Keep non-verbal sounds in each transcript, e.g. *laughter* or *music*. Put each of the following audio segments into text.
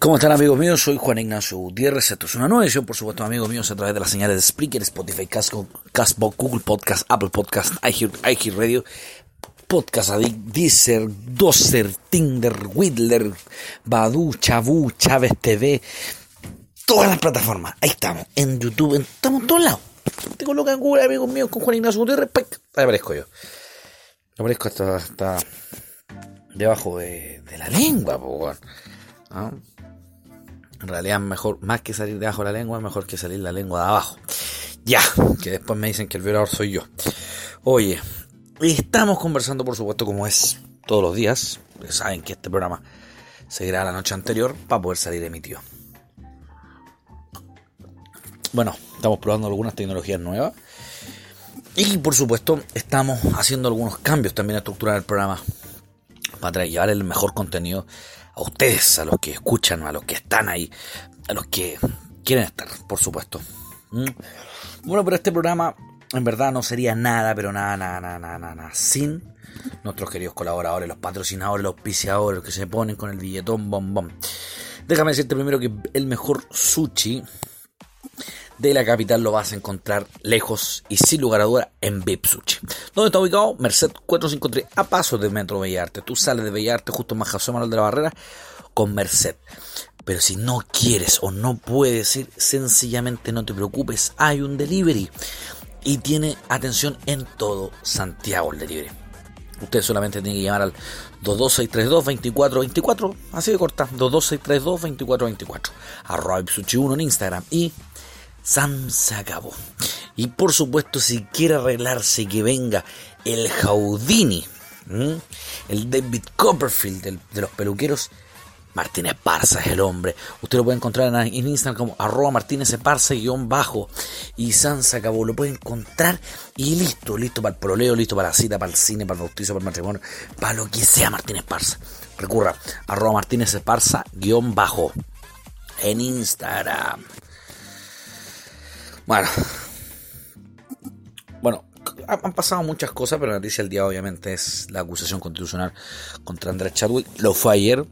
¿Cómo están amigos míos? Soy Juan Ignacio Gutiérrez. Esto es una nueva edición, por supuesto, amigos míos, a través de las señales de Spreaker, Spotify, Castbox, Google Podcast, Apple Podcast, iHeart, Radio, Podcast Addict, Deezer, Dozer, Tinder, Whitler, Badu, Chabu, Chávez TV, todas las plataformas. Ahí estamos, en YouTube, estamos en todos lados. Te colocan en Google, amigos míos, con Juan Ignacio Gutiérrez, ahí aparezco yo. Aparezco hasta, debajo de, la lengua, po, ¿Ah? En realidad, mejor, más que salir debajo de la lengua, mejor que salir la lengua de abajo. Ya, que después me dicen que el violador soy yo. Oye, estamos conversando, por supuesto, como es todos los días. saben que este programa se graba la noche anterior para poder salir emitido. Bueno, estamos probando algunas tecnologías nuevas. Y por supuesto, estamos haciendo algunos cambios también a estructurar el programa para llevar el mejor contenido a ustedes, a los que escuchan, a los que están ahí, a los que quieren estar, por supuesto. ¿Mm? Bueno, pero este programa en verdad no sería nada, pero nada, nada, nada, nada, nada, sin nuestros queridos colaboradores, los patrocinadores, los auspiciadores, los que se ponen con el billetón bombón. Déjame decirte primero que el mejor sushi de la capital lo vas a encontrar lejos y sin lugar a duda en VIP Sushi. ¿Dónde está ubicado? Merced 453, a paso del Metro Bellarte. Tú sales de Bellarte justo más José Manuel de la Barrera con Merced. Pero si no quieres o no puedes ir, sencillamente no te preocupes, hay un delivery y tiene atención en todo Santiago el delivery. Usted solamente tiene que llamar al 22632-2424, así de corta, 22632-2424, arroba 1 en Instagram y Sam se acabó. Y por supuesto, si quiere arreglarse que venga el Jaudini, el David Copperfield de los peluqueros, Martínez Parza es el hombre. Usted lo puede encontrar en, Instagram como arroba Martínez Parza guion bajo. Y San se acabó. Lo puede encontrar y listo. Listo para el proleo, listo para la cita, para el cine, para el bautizo, para el matrimonio, para lo que sea Martínez Parza. Recurra arroba Martínez Parza guion bajo en Instagram. Bueno, *laughs* bueno, han pasado muchas cosas, pero la noticia del día obviamente es la acusación constitucional contra Andrés Chadwick. Lo fue ayer.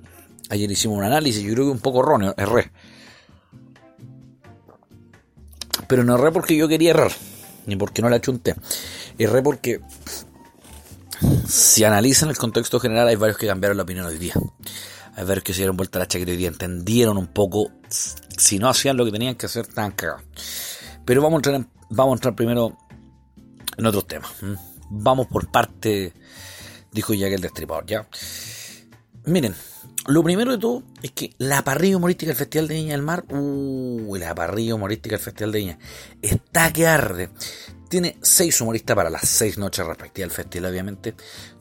Ayer hicimos un análisis, yo creo que un poco erróneo, erré. Pero no erré porque yo quería errar, ni porque no la chunté. Erré porque si analizan el contexto general hay varios que cambiaron la opinión hoy día. Hay varios que se dieron vuelta a la chaqueta hoy día, entendieron un poco, si no hacían lo que tenían que hacer, tan cagados. Pero vamos a entrar, vamos a entrar primero en otros temas. Vamos por parte, dijo que el destripador, ¿ya? Miren, lo primero de todo es que la parrilla humorística del Festival de Viña del Mar, uh, la parrilla humorística del Festival de Viña, está que arde. Tiene seis humoristas para las seis noches respectivas del festival, obviamente.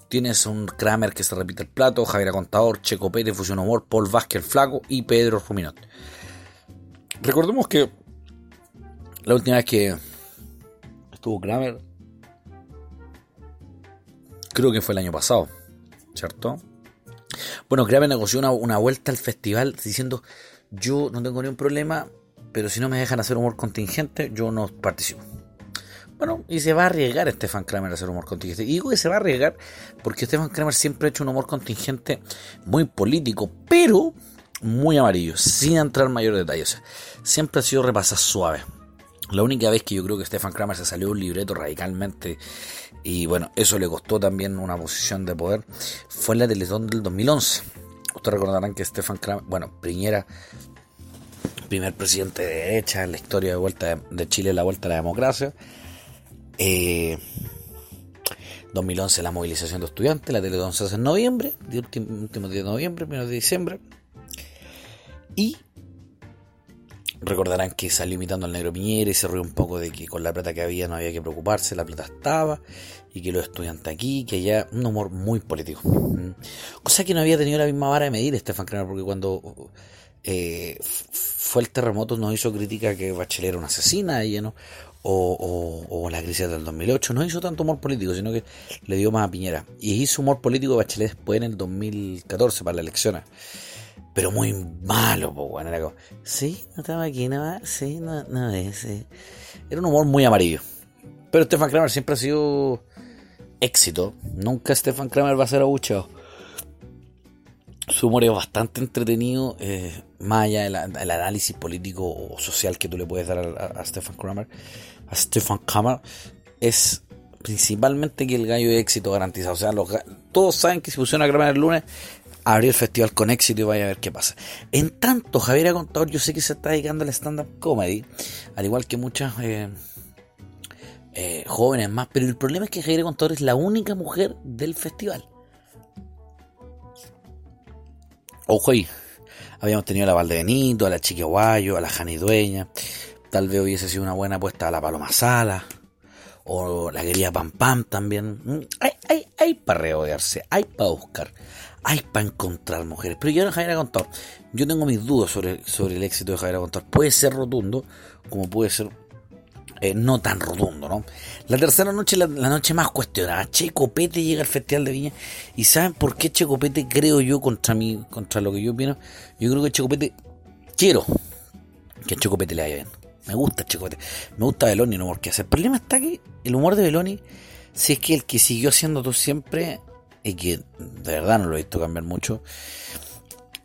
Tienes un Kramer que se repite el plato, Javier Contador, Checo Pérez, Fusión Humor, Paul Vázquez Flaco y Pedro Ruminot. Recordemos que la última vez que estuvo Kramer, creo que fue el año pasado, ¿cierto? Bueno, Kramer negoció una, vuelta al festival diciendo, yo no tengo ningún problema, pero si no me dejan hacer humor contingente, yo no participo. Bueno, y se va a arriesgar Stefan Kramer a hacer humor contingente. Y digo que se va a arriesgar porque Stefan Kramer siempre ha hecho un humor contingente muy político, pero muy amarillo, sin entrar en mayor detalle. siempre ha sido repasar suave. La única vez que yo creo que Stefan Kramer se salió un libreto radicalmente y bueno, eso le costó también una posición de poder fue en la Teletón del 2011. Ustedes recordarán que Stefan Kramer, bueno, Piñera, primer presidente de derecha en la historia de vuelta de, Chile, la vuelta a la democracia. 2011 eh, la movilización de estudiantes, la Teletón se hace en noviembre, último, último día de noviembre, primero de diciembre. Y Recordarán que salió imitando al negro Piñera y se rió un poco de que con la plata que había no había que preocuparse, la plata estaba, y que los estudiantes aquí, que haya un humor muy político. Mm. Cosa que no había tenido la misma vara de medir Estefan Kramer, porque cuando eh, fue el terremoto no hizo crítica que Bachelet era una asesina, ella, ¿no? O, o, la crisis del 2008, no hizo tanto humor político, sino que le dio más a Piñera. Y hizo humor político Bachelet después en el 2014 para las elecciones pero muy malo, pues, bueno, era como, sí, no estaba aquí, no, sí, no, no es, Era un humor muy amarillo. Pero Stefan Kramer siempre ha sido éxito. Nunca Stefan Kramer va a ser abucheado. Su humor es bastante entretenido, eh, más allá del análisis político o social que tú le puedes dar a, Stefan Kramer. A Stefan Kramer es principalmente que el gallo de éxito garantizado. O sea, todos saben que si funciona Kramer el lunes, abrir el festival con éxito y vaya a ver qué pasa. En tanto, Javier Contador, yo sé que se está dedicando al stand-up comedy, al igual que muchas eh, eh, jóvenes más, pero el problema es que Javier Contador es la única mujer del festival. Ojo ahí, habíamos tenido a la Valdebenito, a la Chiquiaguayo, a la Jani Dueña, tal vez hubiese sido una buena apuesta a la Paloma Sala, o la querida Pam Pam también. Mm, hay, hay, hay para reodearse, hay para buscar, hay para encontrar mujeres. Pero yo no Javier Contador, yo tengo mis dudas sobre, sobre el éxito de Javier Contador. Puede ser rotundo, como puede ser eh, no tan rotundo, ¿no? La tercera noche, la, noche más cuestionada. Che Copete llega al Festival de Viña. ¿Y saben por qué Che Copete, creo yo, contra mí, contra lo que yo opino? Yo creo que Che Copete, quiero que a Che Copete le vaya bien. Me gusta Che Copete. Me gusta Beloni, no porque hacer. El problema está que el humor de Beloni, si es que el que siguió haciendo tú siempre, y que de verdad no lo he visto cambiar mucho,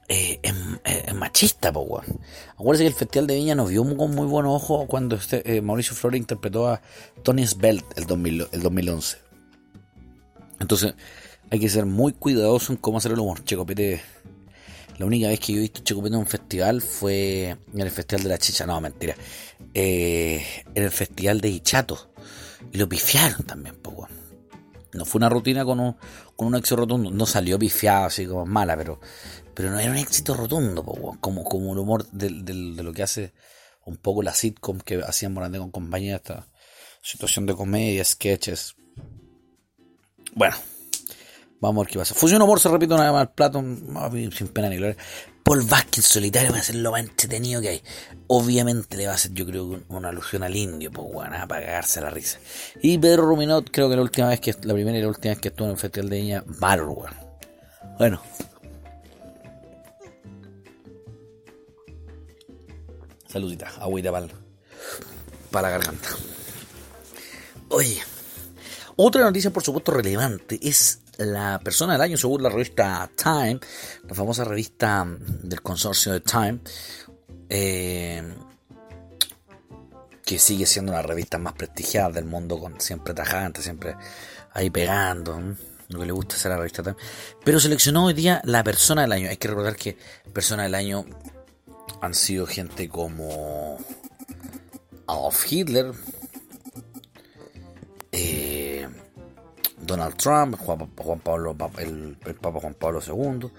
eh, es, machista, po, weón. Acuérdense que el Festival de Viña nos vio con muy buen ojo cuando este, eh, Mauricio Flores interpretó a Tony Svelte el, 2011. Entonces, hay que ser muy cuidadoso en cómo hacer el humor. Checopete, la única vez que yo he visto Checopete en un festival fue en el Festival de la Chicha, no, mentira. Eh, en el Festival de Hichato. Y lo pifiaron también, po, weón. No fue una rutina con un, un éxito rotundo. No salió pifiado así como mala, pero pero no era un éxito rotundo, como, como el humor de, lo que hace un poco la sitcom que hacían Morandé con compañía, esta situación de comedia, sketches. Bueno, vamos a ver qué pasa. Fusión Humor se repite una vez más el plato, sin pena ni gloria. Paul Vázquez solitario va a ser lo más entretenido que hay. Obviamente le va a hacer, yo creo, una alusión al indio, pues bueno, para cagarse la risa. Y Pedro Ruminot, creo que la última vez que, la primera y la última vez que estuvo en el Festival de Niña, Battle, Bueno, Saludita, agüita para, para la garganta. Oye, otra noticia por supuesto relevante es la persona del año según la revista Time, la famosa revista del consorcio de Time, eh, que sigue siendo la revista más prestigiada del mundo, con siempre tajante, siempre ahí pegando, lo que le gusta hacer a la revista Time. Pero seleccionó hoy día la persona del año. Hay que recordar que persona del año han sido gente como Adolf Hitler, Donald Trump, Juan, Pablo, el, Papa Juan Pablo II,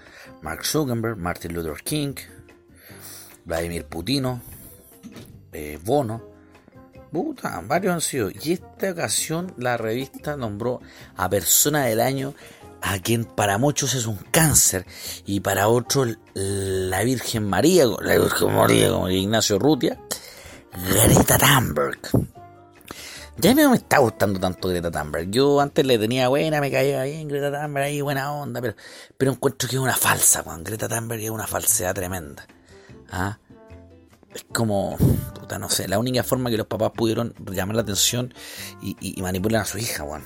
Mark Zuckerberg, Martin Luther King, Vladimir Putino, eh, Bono, Puta, varios han sido. Y esta ocasión la revista nombró a persona del año a quien para muchos es un cáncer y para otros la Virgen María, la Virgen María como Ignacio Rutia, Greta Thunberg. Ya no me está gustando tanto Greta Thunberg. Yo antes le tenía buena, me caía bien Greta Thunberg ahí, buena onda, pero, pero encuentro que es una falsa, Juan. Greta Thunberg es una falsedad tremenda. ¿Ah? Es como, puta, no sé, la única forma que los papás pudieron llamar la atención y, manipular a su hija, Juan.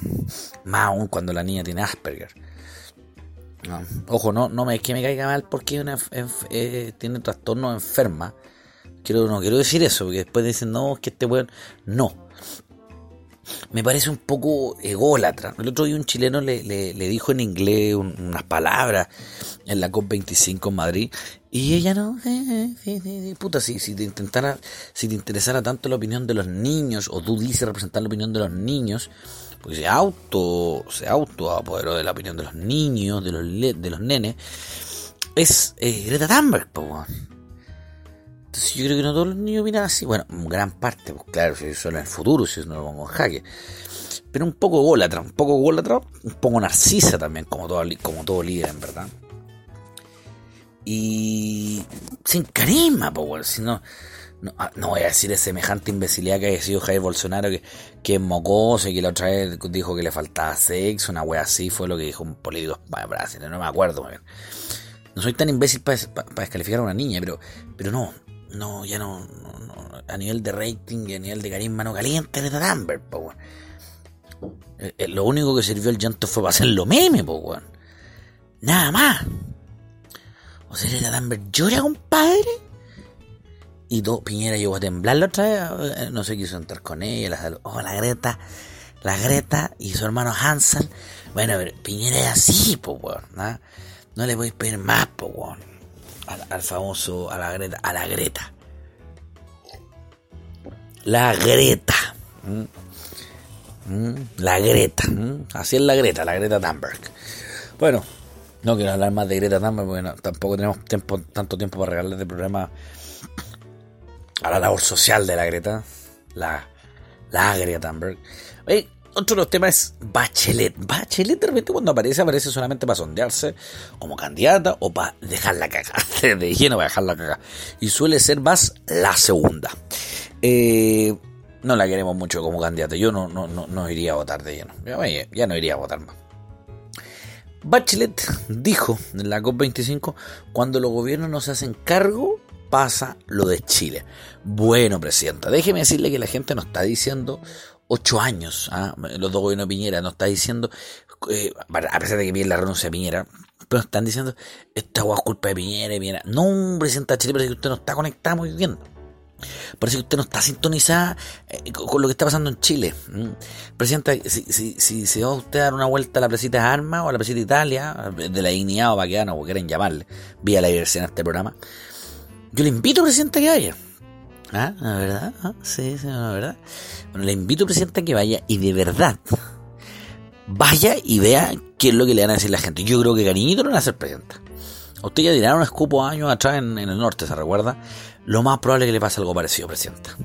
Más aún cuando la niña tiene Asperger. Ojo, no, no me, es que me caiga mal porque eh, tiene trastorno enferma. Quiero, no quiero decir eso, porque después dicen, no, es que este weón. No. Me parece un poco ególatra. El otro día un chileno le, le, dijo en inglés unas palabras en la COP25 en Madrid. Y ella no, eh, eh, puta, si, si te intentara, si te interesara tanto la opinión de los niños, o tú dices representar la opinión de los niños, porque se auto, se auto apoderó de la opinión de los niños, de los, de los nenes, es eh, Greta Thunberg, Entonces yo creo que no todos los niños opinan así. Bueno, gran parte, pues claro, si solo en el futuro, si no lo pongo en jaque. Pero un poco gólatra, un poco gólatra, un poco narcisa también, como todo, como todo líder, en verdad. Y sin carisma, pues, si no Ah, no, voy a decir es semejante imbecilidad que haya sido Jair Bolsonaro, que, que es mocoso y que la otra vez dijo que le faltaba sexo, una wea así, fue lo que dijo un político brasileño, no me acuerdo muy no soy tan imbécil para descalificar a una niña, pero, pero no, no, ya no, a nivel de rating y a nivel de carisma no caliente Greta Thunberg, po, eh, eh, Lo único que sirvió el llanto fue para hacerlo meme, po, weón. Nada más. O sea, Greta Thunberg llora, compadre. Y todo, Piñera llegó a temblar la otra vez, eh, no sé, quiso entrar con ella, la, oh, la Greta, la Greta y su hermano Hansel. Bueno, pero Piñera es así, po, weón. No le voy a pedir más, po, weón. Al, famoso, a la Greta, a la Greta. La Greta. ¿Mm? ¿Mm? La Greta. ¿Mm? Así es la Greta, la Greta Thunberg. Bueno, no quiero hablar más de Greta Thunberg porque tampoco tenemos tiempo, tanto tiempo para regalarle de programa a la labor social de la Greta. La, la Greta Thunberg. Otro de los temas es Bachelet. Bachelet de repente cuando aparece, aparece solamente para sondearse como candidata o para dejar la caga. *laughs* De lleno para dejar la caga. Y suele ser más la segunda. Eh, no la queremos mucho como candidata. Yo no, no, no, iría a votar de lleno. Ya, no iría a votar más. Bachelet dijo en la COP25, cuando los gobiernos no se hacen cargo, pasa lo de Chile. Bueno, Presidenta, déjeme decirle que la gente nos está diciendo ocho años, ¿ah? los dos gobiernos de Piñera, nos está diciendo, eh, a pesar de que viene la renuncia de Piñera, pero están diciendo, esta es culpa de Piñera, y Piñera. No, Presidenta Chile, parece que usted no está conectado muy bien. Parece que usted no está sintonizada eh, con lo que está pasando en Chile. Presidenta, si, si, si, se va usted a dar una vuelta a la de Armas o a la Presita Italia, de la dignidad o para que no quieren llamarle, vía la diversidad en este programa, yo le invito, Presidenta, a que vaya. ¿Ah? ¿La verdad? ¿Ah? Sí, sí, la verdad. Bueno, le invito, Presidenta, a que vaya y de verdad vaya y vea qué es lo que le van a decir la gente. Yo creo que cariñito no va a ser presidenta. Usted ya dirá un escupo años atrás en, en el norte, ¿se recuerda? lo más probable es que le pase algo parecido, Presidenta.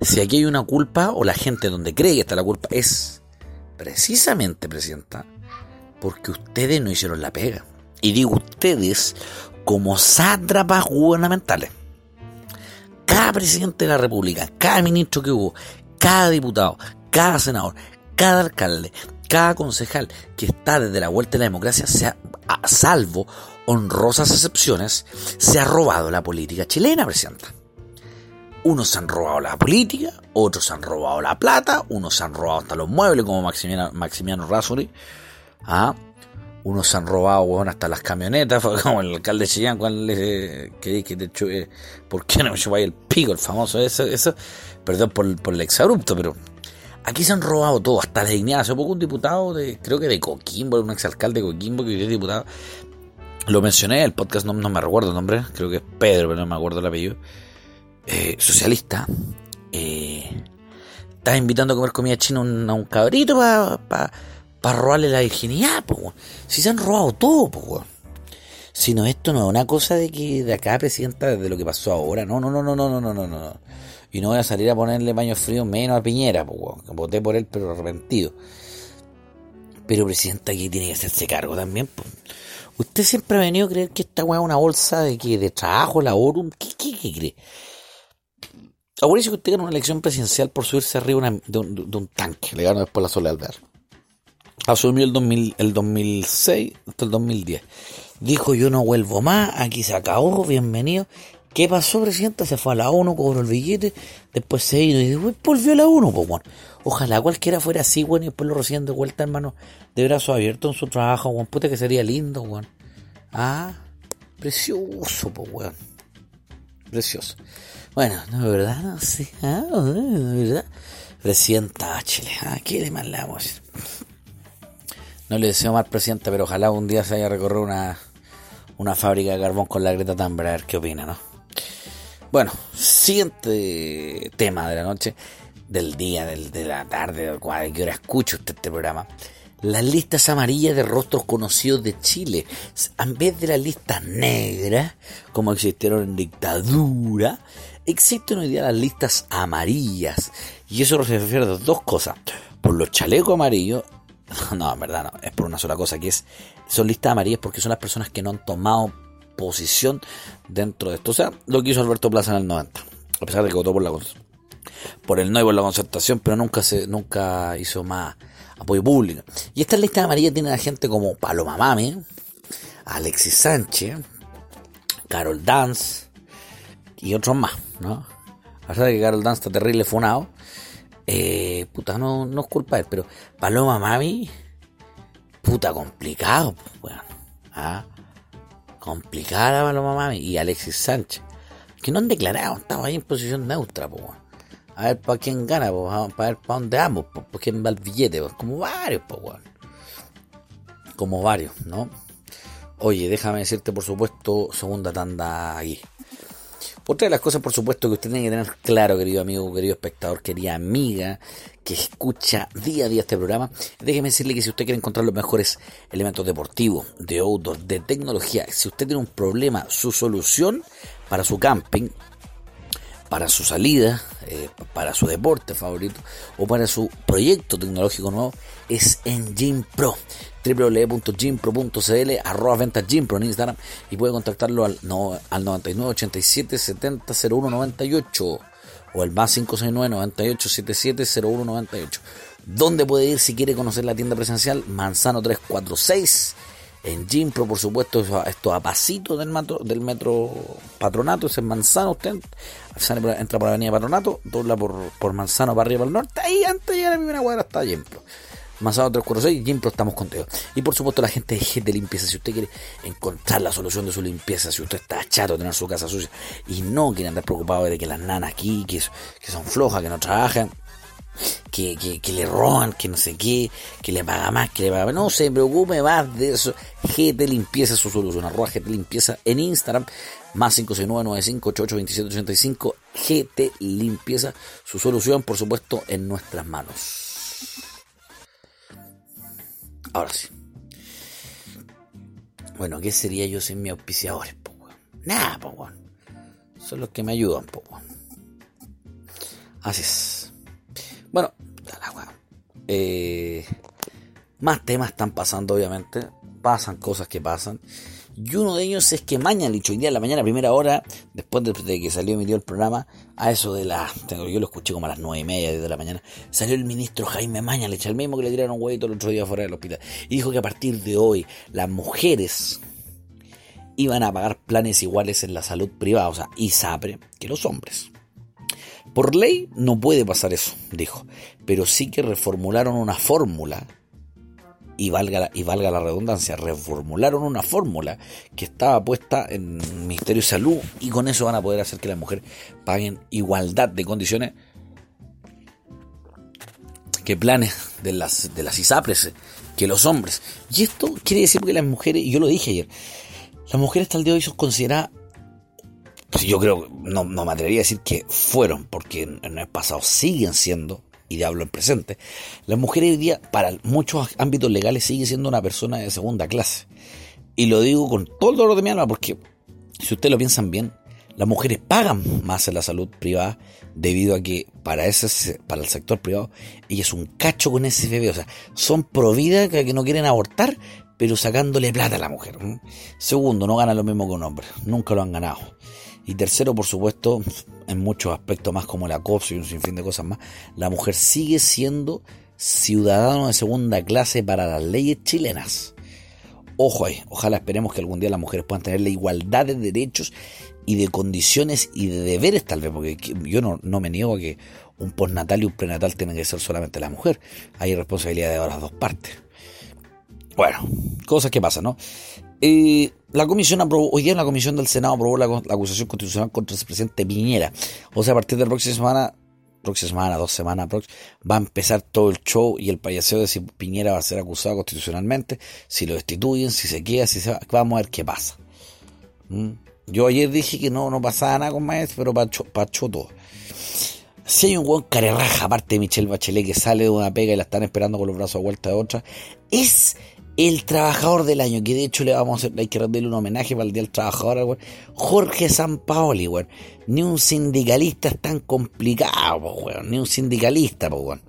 Si aquí hay una culpa, o la gente donde cree que está la culpa, es precisamente, Presidenta, porque ustedes no hicieron la pega. Y digo ustedes como sátrapas gubernamentales. Cada presidente de la República, cada ministro que hubo, cada diputado, cada senador, cada alcalde, cada concejal que está desde la vuelta de la democracia, sea a salvo honrosas excepciones, se ha robado la política chilena, Presidenta. Unos se han robado la política, otros se han robado la plata, unos se han robado hasta los muebles, como Maximiano, Maximiano Rasuri. ¿ah? Unos se han robado bueno, hasta las camionetas, *laughs* como el alcalde de Chillán, que, que de hecho, eh, ¿por qué no me lleváis el pico, el famoso? Eso, eso, perdón por, por el exabrupto, pero aquí se han robado todo, hasta la dignidad. Hace poco un diputado de, creo que de Coquimbo, un exalcalde de Coquimbo que es diputado, lo mencioné, el podcast no, me recuerdo el nombre, creo que es Pedro, pero no me acuerdo el apellido. Eh, socialista. Eh, estaba invitando a comer comida china a un, cabrito para pa, robarle la virginidad, pues. Si se han robado todo, pues. Si no, esto no es una cosa de que de acá, presidenta, de lo que pasó ahora. No, no, no, no, no, no, no, no, no. Y no voy a salir a ponerle baño frío menos a Piñera, pues. Voté por él, pero arrepentido. Pero, presidenta, aquí tiene que hacerse cargo también, pues. Usted siempre ha venido a creer que esta weá es una bolsa de que de trabajo, labor, ¿qué, qué, qué cree? Acuérdese que usted ganó una elección presidencial por subirse arriba de, un, tanque, le ganó después la Soledad Alvear. Asumió el, 2000, el 2006 hasta el 2010. Dijo, yo no vuelvo más, aquí se acabó, bienvenido. ¿Qué pasó, presidente? Se fue a la ONU, cobró el billete, después se vino y después volvió a la ONU, pues bueno. Ojalá cualquiera fuera así, weón, y después lo reciben de vuelta, hermano, de brazos abiertos en su trabajo. Puta que sería lindo, weón. Ah, precioso, pues, weón. Precioso. Bueno, no, verdad, no sé. Ah, verdad. Presidenta Chile, ah, ¿qué le vamos No le deseo más presidenta, pero ojalá un día se haya recorrido una, una fábrica de carbón con la Greta Thunberg, a ver qué opina, ¿no? Bueno, siguiente tema de la noche del día, del, de la tarde, de qué hora escucho usted este programa. Las listas amarillas de rostros conocidos de Chile, en vez de las listas negras, como existieron en dictadura, existen hoy día las listas amarillas. Y eso se refiere a dos cosas. Por los chalecos amarillos, *laughs* no, en verdad no, es por una sola cosa, que es, son listas amarillas porque son las personas que no han tomado posición dentro de esto. O sea, lo que hizo Alberto Plaza en el 90, a pesar de que votó por la por el no y por la concertación, pero nunca se nunca hizo más apoyo público. Y esta lista amarilla tiene a gente como Paloma Mami, Alexis Sánchez, Carol Dance y otros más, ¿no? A pesar de que Carol Dance está terrible fonado, eh, puta, no, no es culpa de él, pero Paloma Mami, puta, complicado, pues, bueno, ¿ah? Complicada Paloma Mami y Alexis Sánchez, que no han declarado, estaba ahí en posición neutra, pues, a ver para quién gana, pues, para ver para dónde vamos, pues, quién va el billete, pues, como varios, pues, bueno. como varios, ¿no? Oye, déjame decirte, por supuesto, segunda tanda ahí. Otra de las cosas, por supuesto, que usted tiene que tener claro, querido amigo, querido espectador, querida amiga, que escucha día a día este programa, déjeme decirle que si usted quiere encontrar los mejores elementos deportivos, de outdoor, de tecnología, si usted tiene un problema, su solución para su camping, para su salida, eh, para su deporte favorito o para su proyecto tecnológico nuevo es en Gym Pro www.gympro.cl arroba ventas Gympro en Instagram y puede contactarlo al, no, al 99 87 70 01 98 o el más 569 98 77 01 98 ¿Dónde puede ir si quiere conocer la tienda presencial? Manzano 346 en Gimpro, por supuesto, esto a pasito del metro, del metro Patronato, es en Manzano, usted entra por la avenida Patronato, dobla por, por Manzano para arriba para el norte, ahí antes de llegar a la primera cuadra está Gimpro. Manzano 346, Gimpro estamos contigo. Y por supuesto la gente de limpieza, si usted quiere encontrar la solución de su limpieza, si usted está chato de tener su casa sucia y no quiere andar preocupado de que las nanas aquí, que, que son flojas, que no trabajan, que, que, le roban, que no sé qué, que le paga más, que le paga No se preocupe más de eso. GT Limpieza su solución. Arroba GT Limpieza en Instagram. Más 569-9588-2785. GT Limpieza su solución, por supuesto, en nuestras manos. Ahora sí. Bueno, ¿qué sería yo sin mis auspiciadores? Nada, po, Son los que me ayudan, po, Así es. Bueno, eh, más temas están pasando, obviamente. Pasan cosas que pasan. Y uno de ellos es que mañana, dicho hoy día en la mañana, primera hora, después de, que salió emitió el programa, a eso de las. Yo lo escuché como a las nueve y media de la mañana, salió el ministro Jaime Mañalich, el mismo que le tiraron un huevito el otro día fuera del hospital. Y dijo que a partir de hoy, las mujeres iban a pagar planes iguales en la salud privada, o sea, ISAPRE, que los hombres. Por ley no puede pasar eso, dijo, pero sí que reformularon una fórmula, y valga, la, y valga la redundancia, reformularon una fórmula que estaba puesta en Ministerio de Salud y con eso van a poder hacer que las mujeres paguen igualdad de condiciones que planes de las, de las ISAPRES que los hombres. Y esto quiere decir que las mujeres, y yo lo dije ayer, las mujeres hasta el día de hoy son consideradas yo creo, no, no me atrevería a decir que fueron, porque en, el pasado siguen siendo, y de hablo en presente, las mujeres hoy día, para muchos ámbitos legales, sigue siendo una persona de segunda clase. Y lo digo con todo el dolor de mi alma, porque si ustedes lo piensan bien, las mujeres pagan más en la salud privada debido a que para ese para el sector privado ella es un cacho con ese bebé, o sea, son providas que no quieren abortar, pero sacándole plata a la mujer. Segundo, no ganan lo mismo que un hombre, nunca lo han ganado. Y tercero, por supuesto, en muchos aspectos más como el acoso y un sinfín de cosas más, la mujer sigue siendo ciudadano de segunda clase para las leyes chilenas. Ojo ahí, ojalá esperemos que algún día las mujeres puedan tener la igualdad de derechos y de condiciones y de deberes tal vez, porque yo no, me niego a que un postnatal y un prenatal tienen que ser solamente la mujer. Hay responsabilidad de las dos partes. Bueno, cosas que pasan, ¿no? Eh, la comisión aprobó, hoy día la comisión del Senado aprobó la, acusación constitucional contra el presidente Piñera. O sea, a partir de la próxima semana, próxima semana, dos semanas, va a empezar todo el show y el payaseo de si Piñera va a ser acusado constitucionalmente, si lo destituyen, si se queda, si se va. Vamos a ver qué pasa. ¿Mm? Yo ayer dije que no, no pasaba nada con Maestro, pero pachó, todo. Si hay un buen carerraja, aparte de Michelle Bachelet, que sale de una pega y la están esperando con los brazos a vuelta de otra, es el trabajador del año, que de hecho le vamos a hacer, hay que rendirle un homenaje para el Día del Trabajador, Jorge Sampaoli, weón. Ni un sindicalista es tan complicado, weón. Ni un sindicalista, weón.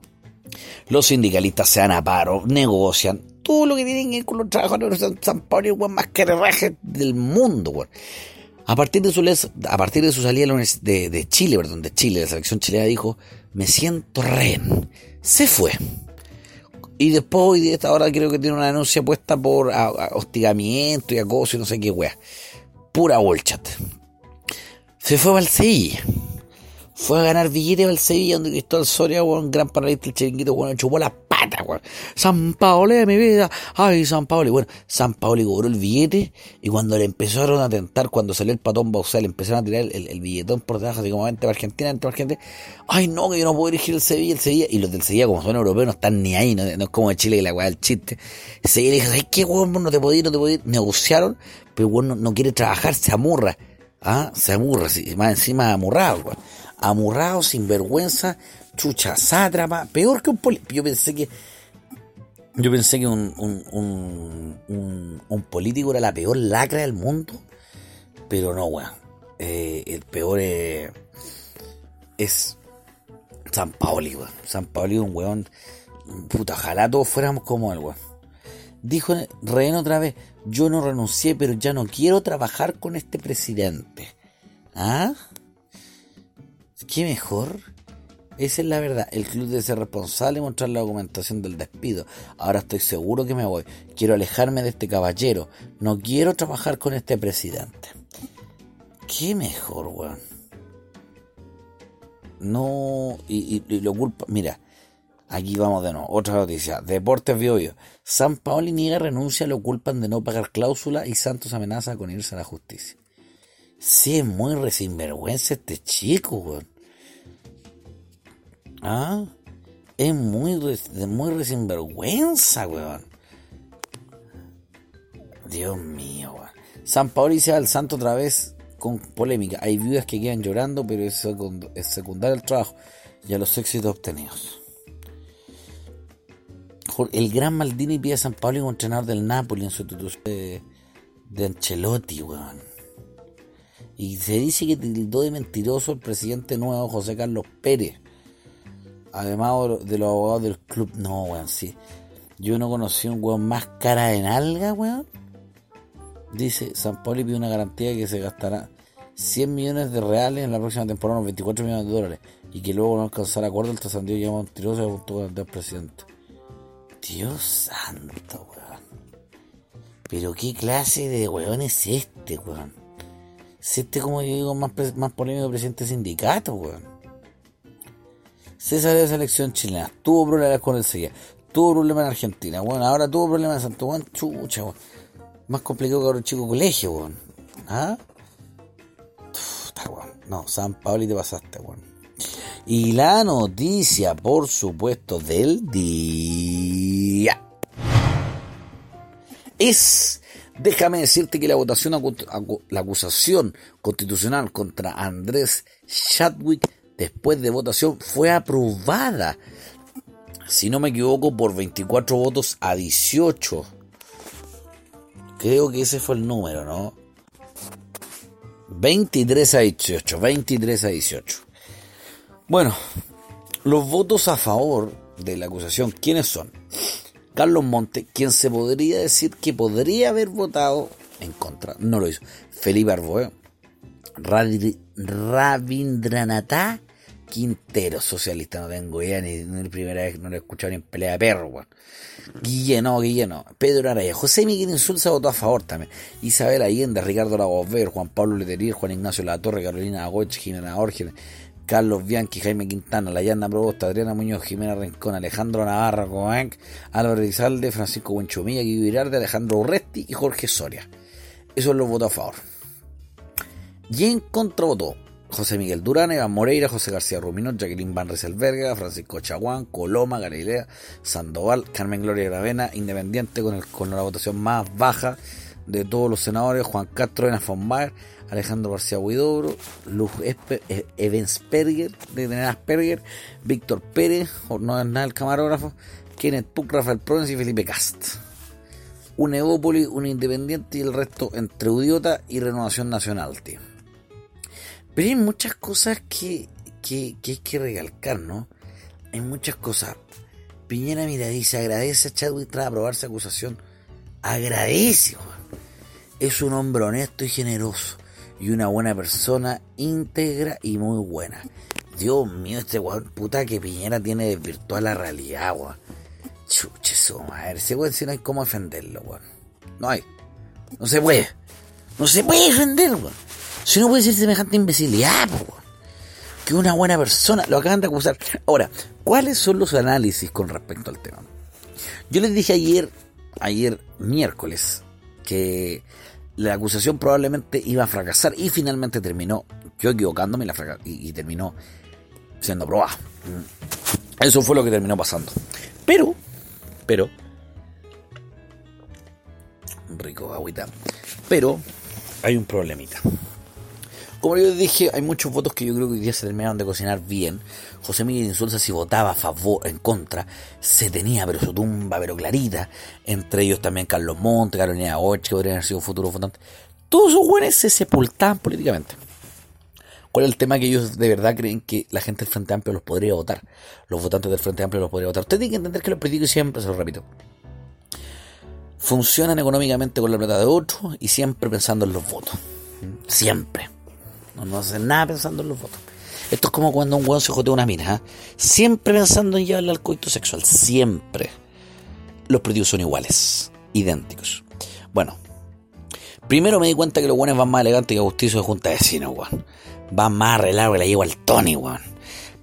Los sindicalistas se van a paro, negocian, todo lo que tienen que ver con los trabajadores de San Paoli, weón, más que rebaje del mundo, weón. A partir de su, a partir de su salida de, de Chile, perdón, de Chile, la selección chilena dijo, me siento rehén. Se fue Y después hoy de esta hora creo que tiene una denuncia puesta por hostigamiento y acoso y no sé qué wea. Pura bullchat. Se fue al Sevilla. Fue a ganar billetes al Sevilla donde Cristóbal Soria, un gran panelista, el chiringuito, bueno, chupó la weón. San Paolo de mi vida. Ay, San Paolo. Y bueno, San Paolo cobró el billete y cuando le empezaron a tentar, cuando salió el patón Bausá, le empezaron a tirar el, billetón por debajo, así como vente para Argentina, para Argentina. Ay, no, que yo no puedo dirigir el Sevilla, el Sevilla. Y los del Sevilla, como son europeos, no están ni ahí, no, es como en Chile que la weá del chiste. El Sevilla le dijo, ay, qué weón, no te puedo ir, no te puedo ir. Negociaron, pero bueno, no, quiere trabajar, se amurra. Ah, se amurra, más encima amurrado, weón amurrado, vergüenza, chucha, sátrapa, peor que un político. Yo pensé que. Yo pensé que un, un, un, político era la peor lacra del mundo. Pero no, weón. Eh, el peor es. Es. San Paoli, weón. San Paoli es un weón. Puta, ojalá todos fuéramos como él, weón. Dijo Rehén otra vez: Yo no renuncié, pero ya no quiero trabajar con este presidente. ¿Ah? ¿Qué mejor? Esa es la verdad. El club debe ser responsable y mostrar la documentación del despido. Ahora estoy seguro que me voy. Quiero alejarme de este caballero. No quiero trabajar con este presidente. ¿Qué mejor, weón? No. Y, lo culpa. Mira, aquí vamos de nuevo. Otra noticia. Deportes Biobio. San Paoli niega renuncia, lo culpan de no pagar cláusula y Santos amenaza con irse a la justicia. Sí, es muy sinvergüenza este chico, weón. ¿Ah? Es muy, muy sinvergüenza, weón. Dios mío, weón. San Paolo se al santo otra vez con polémica. Hay viudas que quedan llorando, pero es, secundario el trabajo y a los éxitos obtenidos. El gran Maldini pide a San Paolo como entrenador del Napoli en sustitución de, de Ancelotti, weón. Y se dice que tildó de mentiroso el presidente nuevo José Carlos Pérez además de los abogados del club, no, weón, sí. Yo no conocí un weón más cara de nalga, weón. Dice, San Poli pide una garantía que se gastará 100 millones de reales en la próxima temporada, unos 24 millones de dólares, y que luego no alcanzará acuerdo el trascendido llama mentiroso apuntó con el presidente. Dios santo, weón. Pero qué clase de weón es este, weón. Es este, como yo digo, más, más polémico presidente de sindicato, weón. César de la selección chilena. Tuvo problemas con el Sevilla. Tuvo problemas en Argentina. Bueno, ahora tuvo problemas en Santo Juan. Chucha, Más complicado que un chico colegio, weón. ¿Ah? No, San Pablo y te pasaste, weón. Y la noticia, por supuesto, del día es, déjame decirte que la votación, la acusación constitucional contra Andrés Chadwick después de votación fue aprobada, si no me equivoco, por 24 votos a 18. Creo que ese fue el número, ¿no? 23 a 18, 23 a 18. Bueno, los votos a favor de la acusación, ¿quiénes son? Carlos Monte, quien se podría decir que podría haber votado en contra, no lo hizo. Felipe Arboe, Rabindranatha Quintero, socialista, no tengo idea, ni, ni primera vez no lo he escuchado ni en pelea de perro, weón. Guilleno, Guilleno, Pedro Araya, José Miguel Insulza votó a favor también. Isabel Allende, Ricardo Lagos Juan Pablo Leterier, Juan Ignacio La Torre, Carolina Agoch, Jimena Orgen, Carlos Bianchi, Jaime Quintana, Layanda Probosta, Adriana Muñoz, Jimena Rincón, Alejandro Navarra, Cobanc, Álvaro Rizalde, Francisco Buenchumilla, Guido Virarde, Alejandro Urresti y Jorge Soria. Eso los votó a favor. Y en contra votó José Miguel Durán, Iván Moreira, José García Ruminot, Jacqueline Van Rieselberga, Francisco Chaguán, Coloma, Galilea, Sandoval, Carmen Gloria Gravena, Independiente con, el, con la votación más baja de todos los senadores, Juan Castro, Ena Mayer, Alejandro García Huidobro, Luz eh, Evensperger, de Asperger, Víctor Pérez, no nada el camarógrafo, Kenneth Puck, Rafael Provence y Felipe Cast. Un Evópoli, un Independiente y el resto entre Udiota y Renovación Nacional. Pero hay muchas cosas que, que, hay que recalcar, ¿no? Hay muchas cosas. Piñera, mira, dice, agradece a Chadwick tras aprobarse acusación. Agradece, Es un hombre honesto y generoso. Y una buena persona, íntegra y muy buena. Dios mío, este weón, puta que Piñera tiene desvirtuada la realidad, weón. Chuche, su madre. Ese weón si no hay cómo defenderlo, weón. No hay. No se puede. No se puede defender, weón. Si no puede ser semejante imbecilidad. Que una buena persona lo acaban de acusar. Ahora, ¿cuáles son los análisis con respecto al tema? Yo les dije ayer, ayer miércoles, que la acusación probablemente iba a fracasar y finalmente terminó, yo equivocándome, y, y terminó siendo aprobada. Eso fue lo que terminó pasando. Pero, pero, rico agüita, pero hay un problemita. Como yo dije, hay muchos votos que yo creo que hoy día se terminaron de cocinar bien. José Miguel Insulza, si votaba a favor, en contra, se tenía, pero su tumba, pero clarita. Entre ellos también Carlos Monte, Carolina Oche, que podrían haber sido futuros votantes. Todos esos jóvenes se sepultaban políticamente. ¿Cuál es el tema que ellos de verdad creen que la gente del Frente Amplio los podría votar? Los votantes del Frente Amplio los podría votar. Ustedes tienen que entender que los políticos siempre, se lo repito, funcionan económicamente con la plata de otros y siempre pensando en los votos. Siempre. No, no hacen nada pensando en los votos. Esto es como cuando un hueón se jotea una mina. ¿ah? Siempre pensando en llevarle al coito sexual. Siempre. Los políticos son iguales. Idénticos. Bueno. Primero me di cuenta que los hueones van más elegantes que Agustín de Junta de Vecinos, weón. Van más arreglados que la llevo al Tony, weón.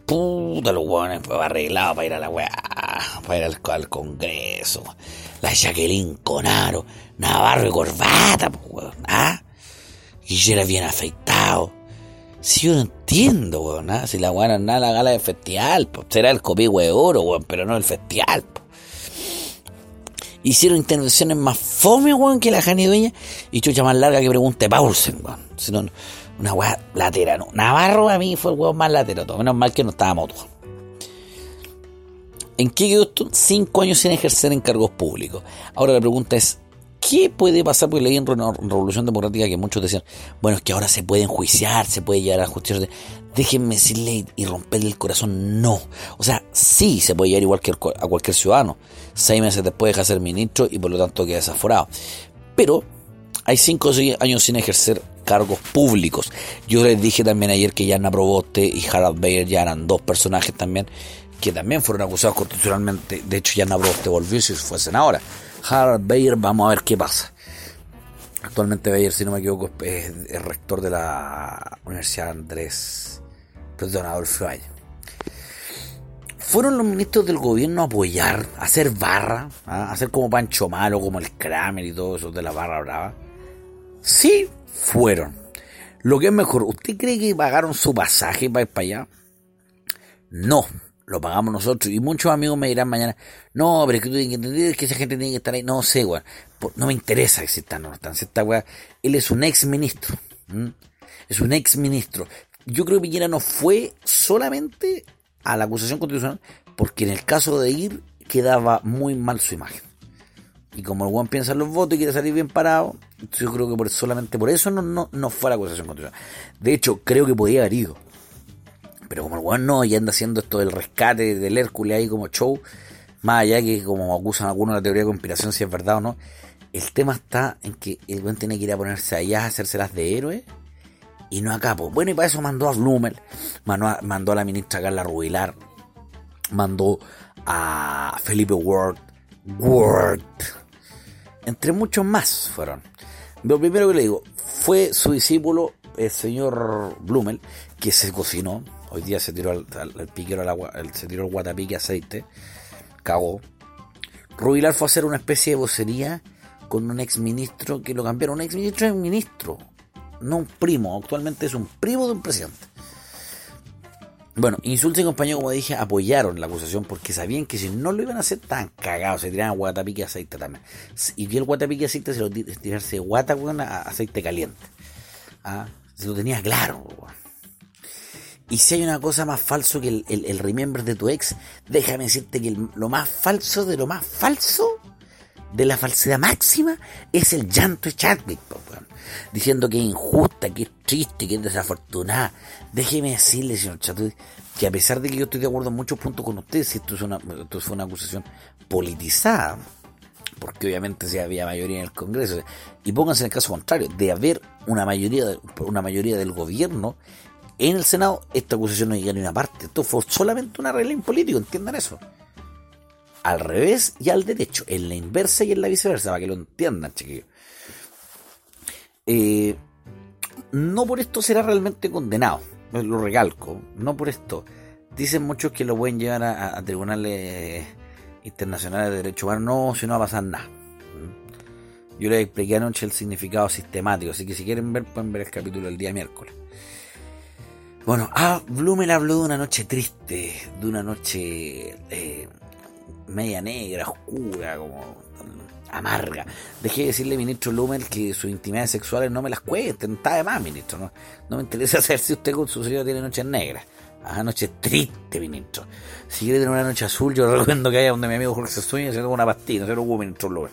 Puta, los hueones pues, arreglados para ir a la weá. Para ir al, Congreso. La Jacqueline Conaro. Navarro y corbata, pues, weón. ¿Ah? Y era bien afeitado si yo no entiendo, weón, ¿ah? si la weón nada la gala de festival, será el copihue de oro, weón, pero no el festival. Hicieron intervenciones más fome, weón, que la Jani Dueña y chucha más larga que pregunte Paulsen, weón. Sino una weá latera, no. Navarro a mí fue el weón más latero, todo. menos mal que no estábamos todos. ¿En qué quedó esto? Cinco años sin ejercer en cargos públicos. Ahora la pregunta es, ¿Qué puede pasar? Porque leí en Revolución Democrática que muchos decían, bueno, es que ahora se puede enjuiciar, se puede llegar a justicia. Déjenme decirle y romperle el corazón, no. O sea, sí se puede llegar igual que a cualquier ciudadano. Seis meses después deja ser ministro y por lo tanto queda desaforado. Pero hay cinco años sin ejercer cargos públicos. Yo les dije también ayer que Yana Proboste y Harald Bayer ya eran dos personajes también que también fueron acusados constitucionalmente. De hecho, Yana Proboste volvió si fue senadora. Harald Bayer, vamos a ver qué pasa. Actualmente Bayer, si no me equivoco, es el rector de la Universidad Andrés, perdón, Adolfo Valle. ¿Fueron los ministros del gobierno a apoyar, a hacer barra, a hacer como Pancho Malo, como el Kramer y todo eso de la barra brava? Sí, fueron. Lo que es mejor, ¿usted cree que pagaron su pasaje para ir para allá? No, lo pagamos nosotros. Y muchos amigos me dirán mañana, no, pero es que tú tienes que entender que esa gente tiene que estar ahí. No sé, weón. No me interesa que se están Esta weá, él es un ex ministro. Es un ex ministro. Yo creo que Piñera no fue solamente a la acusación constitucional, porque en el caso de ir quedaba muy mal su imagen. Y como el weón piensa en los votos y quiere salir bien parado, yo creo que por, solamente por eso no, no, no fue a la acusación constitucional. De hecho, creo que podía haber ido pero como el weón no, y anda haciendo esto del rescate del Hércules ahí como show, más allá que como acusan algunos la teoría de conspiración, si es verdad o no, el tema está en que el weón tiene que ir a ponerse allá a hacérselas de héroe y no a capo. Bueno, y para eso mandó a Blumel, mandó a la ministra Carla Rubilar, mandó a Felipe Ward, Ward, entre muchos más fueron. Lo primero que le digo, fue su discípulo, el señor Blumel, que se cocinó, Hoy día se tiró al, piquero al agua, se tiró el guatapique aceite, cagó. Rubilar fue a hacer una especie de vocería con un ex ministro que lo cambiaron. Un ex ministro es un ministro, no un primo. Actualmente es un primo de un presidente. Bueno, Insulta y compañía, como dije, apoyaron la acusación porque sabían que si no lo iban a hacer tan cagados, se tiraban guatapique aceite también. Y vi el guatapique aceite, se lo tirarse guata con aceite caliente. ¿Ah? Se lo tenía claro, y si hay una cosa más falso que el, el, remember de tu ex, déjame decirte que lo más falso de lo más falso, de la falsedad máxima, es el llanto de Chadwick, diciendo que es injusta, que es triste, que es desafortunada. Déjeme decirle, señor Chadwick, que a pesar de que yo estoy de acuerdo en muchos puntos con usted, si esto, es una, esto fue una acusación politizada, porque obviamente si había mayoría en el Congreso, y pónganse en el caso contrario, de haber una mayoría, una mayoría del gobierno en el Senado esta acusación no llega ni una parte. Esto fue solamente un arreglo político, entiendan eso. al revés y al derecho, en la inversa y en la viceversa, para que lo entiendan, chiquillos. Eh, no por esto será realmente condenado, lo recalco, no por esto. Dicen muchos que lo pueden llevar a, tribunales internacionales de derechos humanos, no, si no va a pasar nada. Yo les expliqué anoche el significado sistemático, así que si quieren ver, pueden ver el capítulo del día miércoles. Bueno, ah, Blumel habló de una noche triste, de una noche eh, media negra, oscura, como amarga. Dejé de decirle, ministro Blumel, que sus intimidades sexuales no me las cuenten, está de más, ministro. No, no me interesa *laughs* saber si usted con su señora tiene noches negras. Ah, noche triste, ministro. Si quiere tener una noche azul, yo recomiendo que haya donde mi amigo Jorge y se toma una pastilla, no se preocupe, ministro Blumel.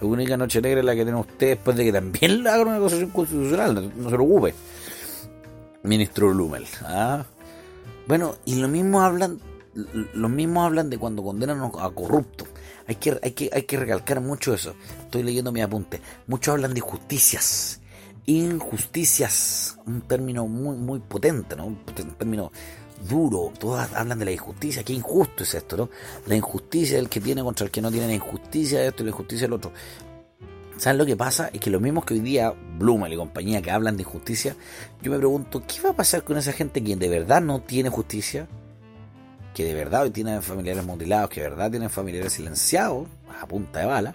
La única noche negra es la que tiene usted después de que también le hagan una acusación constitucional, no, se preocupe. Ministro Blumel. ¿ah? Bueno, y lo mismo hablan, los mismos hablan de cuando condenan a corruptos. Hay que, hay, que, hay que recalcar mucho eso. Estoy leyendo mi apunte. Muchos hablan de injusticias. Injusticias. Un término muy, muy potente, ¿no? Un término duro, todas hablan de la injusticia, qué injusto es esto, ¿no? La injusticia del que tiene contra el que no tiene, la injusticia de esto y la injusticia del otro. ¿Saben lo que pasa? Es que los mismos que hoy día Blumel y compañía que hablan de injusticia, yo me pregunto, ¿qué va a pasar con esa gente quien de verdad no tiene justicia? que de verdad hoy tienen familiares mutilados, que de verdad tienen familiares silenciados a punta de bala.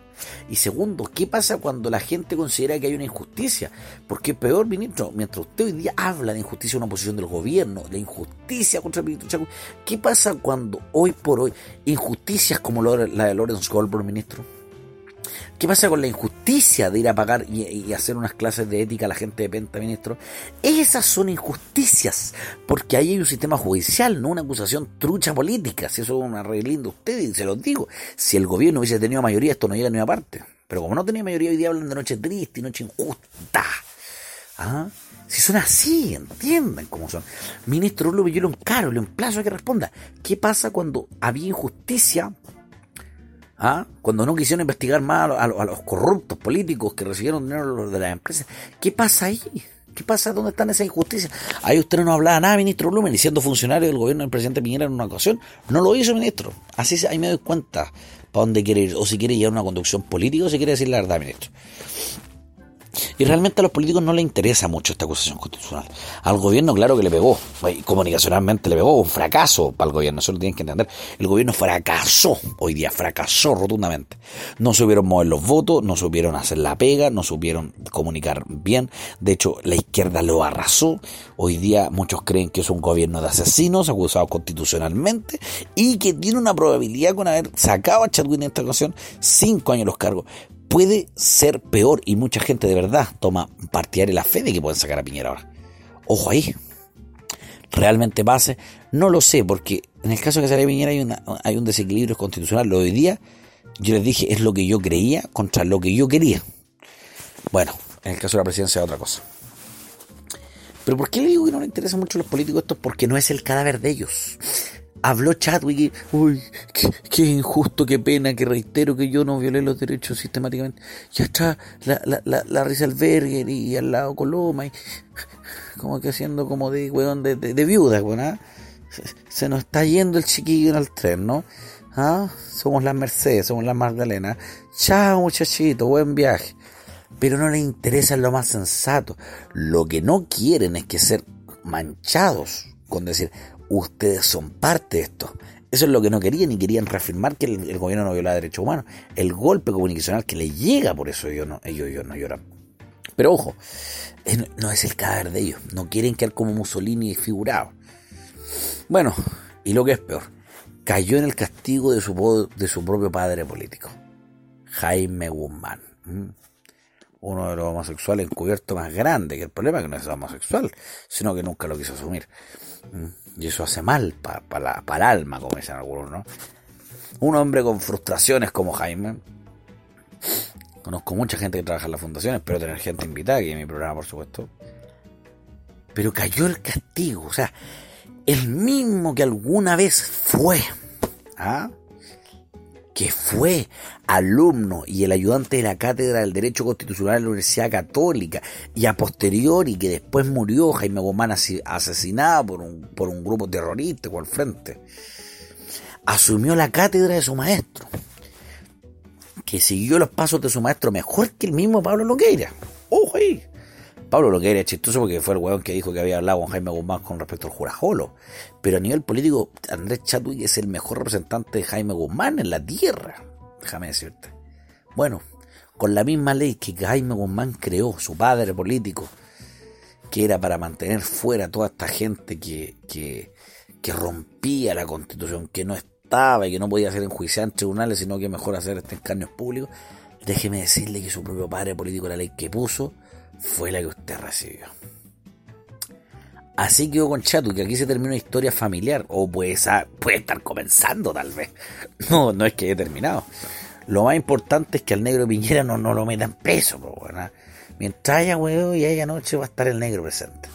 Y segundo, ¿qué pasa cuando la gente considera que hay una injusticia? Porque peor, ministro, mientras usted hoy día habla de injusticia en una posición del gobierno, de injusticia contra el ministro Chaco, ¿qué pasa cuando hoy por hoy injusticias como la de Lawrence Goldberg, ministro? ¿Qué pasa con la injusticia de ir a pagar y, hacer unas clases de ética a la gente de Penta, ministro? Esas son injusticias, porque ahí hay un sistema judicial, no una acusación trucha política. Si eso es una regla de ustedes, y se los digo. Si el gobierno hubiese tenido mayoría, esto no llega a ninguna parte. Pero como no tenía mayoría, hoy día hablan de noche triste y noche injusta. ¿Ah? Si son así, entiendan cómo son. Ministro López, yo lo encaro, lo emplazo a que responda. ¿Qué pasa cuando había injusticia ¿Ah? Cuando no quisieron investigar más a, los corruptos políticos que recibieron dinero de las empresas. ¿Qué pasa ahí? ¿Qué pasa? ¿Dónde están esas injusticias? Ahí usted no hablaba nada, ministro Blumen, y siendo funcionario del gobierno del presidente Piñera en una ocasión, no lo hizo, ministro. Así ahí me doy cuenta para dónde quiere ir, o si quiere llevar una conducción política, o si quiere decir la verdad, ministro. Y realmente a los políticos no les interesa mucho esta acusación constitucional. Al gobierno, claro que le pegó, comunicacionalmente le pegó, un fracaso para el gobierno, eso lo tienen que entender. El gobierno fracasó hoy día, fracasó rotundamente. No supieron mover los votos, no supieron hacer la pega, no supieron comunicar bien. De hecho, la izquierda lo arrasó. Hoy día muchos creen que es un gobierno de asesinos acusados constitucionalmente y que tiene una probabilidad con haber sacado a Chadwick en esta ocasión cinco años los cargos puede ser peor y mucha gente de verdad toma partidaria la fe de que pueden sacar a Piñera ahora. Ojo ahí. ¿Realmente pase? No lo sé, porque en el caso de que salga Piñera hay, un desequilibrio constitucional. Lo de hoy día, yo les dije, es lo que yo creía contra lo que yo quería. Bueno, en el caso de la presidencia es otra cosa. Pero ¿por qué le digo que no le interesa mucho los políticos esto? Porque no es el cadáver de ellos habló Chadwick uy, qué, injusto, qué pena, que reitero que yo no violé los derechos sistemáticamente. Ya está la, la, la, la y, al lado Coloma y como que haciendo como de, weón, de, de, viuda, weón, ¿ah? se, nos está yendo el chiquillo en el tren, ¿no? ¿Ah? Somos las Mercedes, somos las Magdalena. Chao muchachito, buen viaje. Pero no les interesa lo más sensato. Lo que no quieren es que ser manchados con decir, ustedes son parte de esto. Eso es lo que no querían y querían reafirmar que el, gobierno no viola derechos humanos. El golpe comunicacional que le llega, por eso ellos no, lloran. Pero ojo, no es el cadáver de ellos. No quieren quedar como Mussolini figurado. Bueno, y lo que es peor, cayó en el castigo de su, propio padre político, Jaime Guzmán. Uno de los homosexuales encubiertos más grandes, que el problema es que no es homosexual, sino que nunca lo quiso asumir. Y eso hace mal para el alma, como dicen algunos, ¿no? Un hombre con frustraciones como Jaime. Conozco mucha gente que trabaja en las fundaciones, espero tener gente invitada aquí en mi programa, por supuesto. Pero cayó el castigo, o sea, el mismo que alguna vez fue, ¿ah? Que fue alumno y el ayudante de la cátedra del Derecho Constitucional de la Universidad Católica y a posteriori que después murió Jaime Guzmán asesinado por un, por un grupo terrorista o al frente. asumió la cátedra de su maestro, que siguió los pasos de su maestro mejor que el mismo Pablo Loqueira. ¡Ojo! Pablo Loqueira es chistoso porque fue el weón que dijo que había hablado con Jaime Guzmán con respecto al jurajolo. Pero a nivel político, Andrés Chadwick es el mejor representante de Jaime Guzmán en la tierra. Déjame decirte. Bueno, con la misma ley que Jaime Guzmán creó, su padre político, que era para mantener fuera toda esta gente que, que, que rompía la constitución, que no estaba y que no podía ser enjuiciada en tribunales, sino que mejor hacer este escarnios públicos. Déjeme decirle que su propio padre político, la ley que puso, fue la que usted recibió. Así quedó con Chato, que aquí se termina una historia familiar, o puede, puede estar comenzando tal vez. *laughs* No, no es que haya terminado. Lo más importante es que al negro Piñera no, no lo metan preso, ¿ah? Mientras haya huevo y haya noche va a estar el negro presente.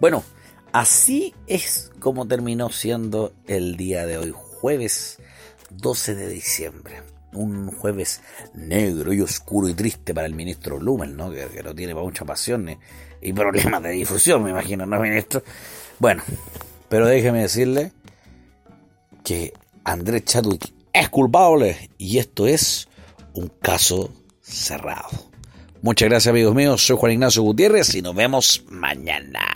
Bueno, así es como terminó siendo el día de hoy, jueves 12 de diciembre un jueves negro y oscuro y triste para el ministro Blumel, ¿no? Que, no tiene para muchas pasiones y problemas de difusión, me imagino, ¿no, ministro? Bueno, pero déjeme decirle que Andrés Chadwick es culpable y esto es un caso cerrado. Muchas gracias amigos míos, soy Juan Ignacio Gutiérrez y nos vemos mañana.